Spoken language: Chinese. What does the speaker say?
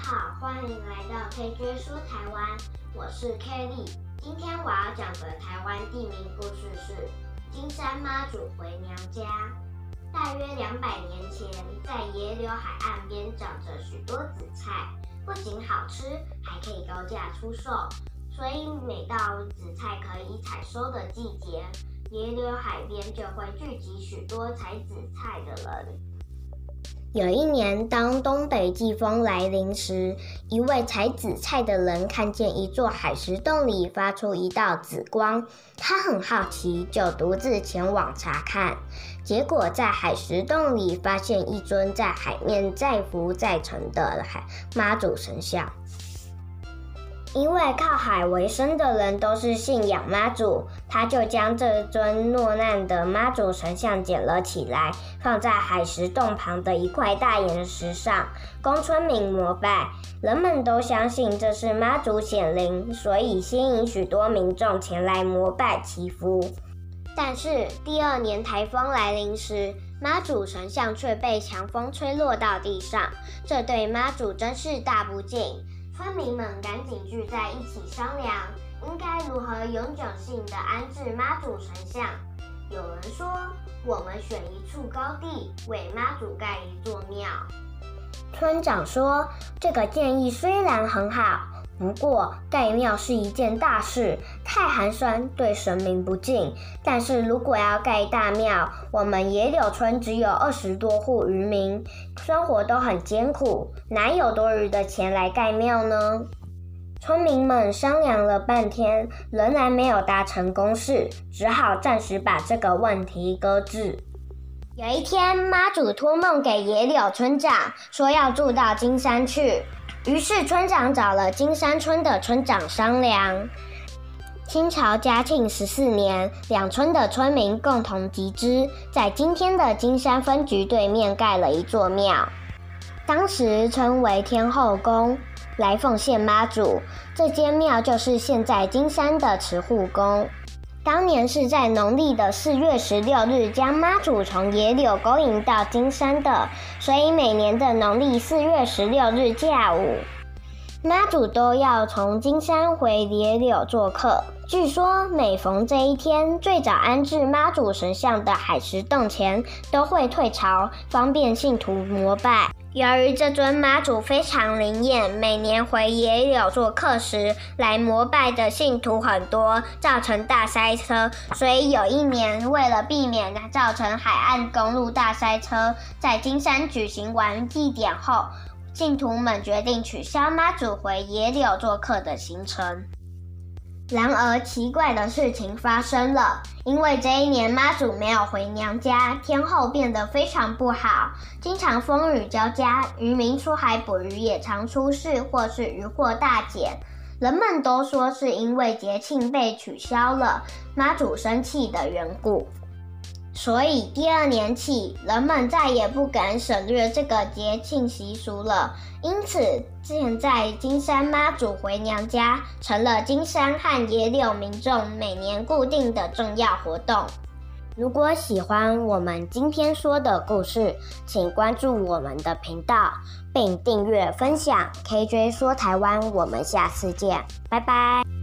好，欢迎来到 KJ 说台湾，我是 Kelly。今天我要讲的台湾地名故事是金山妈祖回娘家。大约两百年前，在野柳海岸边长着许多紫菜，不仅好吃，还可以高价出售。所以每到紫菜可以采收的季节，野柳海边就会聚集许多采紫菜的人。有一年，当东北季风来临时，一位采紫菜的人看见一座海石洞里发出一道紫光，他很好奇，就独自前往查看。结果在海石洞里发现一尊在海面载浮载沉的海妈祖神像。因为靠海为生的人都是信仰妈祖，他就将这尊落难的妈祖神像捡了起来，放在海蚀洞旁的一块大岩石上，供村民膜拜。人们都相信这是妈祖显灵，所以吸引许多民众前来膜拜祈福。但是第二年台风来临时，妈祖神像却被强风吹落到地上，这对妈祖真是大不敬。村民们赶紧聚在一起商量，应该如何永久性的安置妈祖神像。有人说，我们选一处高地，为妈祖盖一座庙。村长说，这个建议虽然很好。不过，盖庙是一件大事，太寒酸，对神明不敬。但是如果要盖大庙，我们野柳村只有二十多户渔民，生活都很艰苦，哪有多余的钱来盖庙呢？村民们商量了半天，仍然没有达成共识，只好暂时把这个问题搁置。有一天，妈祖托梦给野柳村长，说要住到金山去。于是村长找了金山村的村长商量。清朝嘉庆十四年，两村的村民共同集资，在今天的金山分局对面盖了一座庙，当时称为天后宫，来奉献妈祖。这间庙就是现在金山的慈护宫。当年是在农历的四月十六日将妈祖从野柳勾引到金山的，所以每年的农历四月十六日下午，妈祖都要从金山回野柳做客。据说每逢这一天，最早安置妈祖神像的海石洞前都会退潮，方便信徒膜拜。由于这尊妈祖非常灵验，每年回野柳做客时，来膜拜的信徒很多，造成大塞车。所以有一年，为了避免造成海岸公路大塞车，在金山举行完祭典后，信徒们决定取消妈祖回野柳做客的行程。然而，奇怪的事情发生了，因为这一年妈祖没有回娘家，天候变得非常不好，经常风雨交加，渔民出海捕鱼也常出事，或是渔获大减。人们都说是因为节庆被取消了，妈祖生气的缘故。所以第二年起，人们再也不敢省略这个节庆习俗了。因此，现在金山妈祖回娘家成了金山和野柳民众每年固定的重要活动。如果喜欢我们今天说的故事，请关注我们的频道，并订阅分享。KJ 说台湾，我们下次见，拜拜。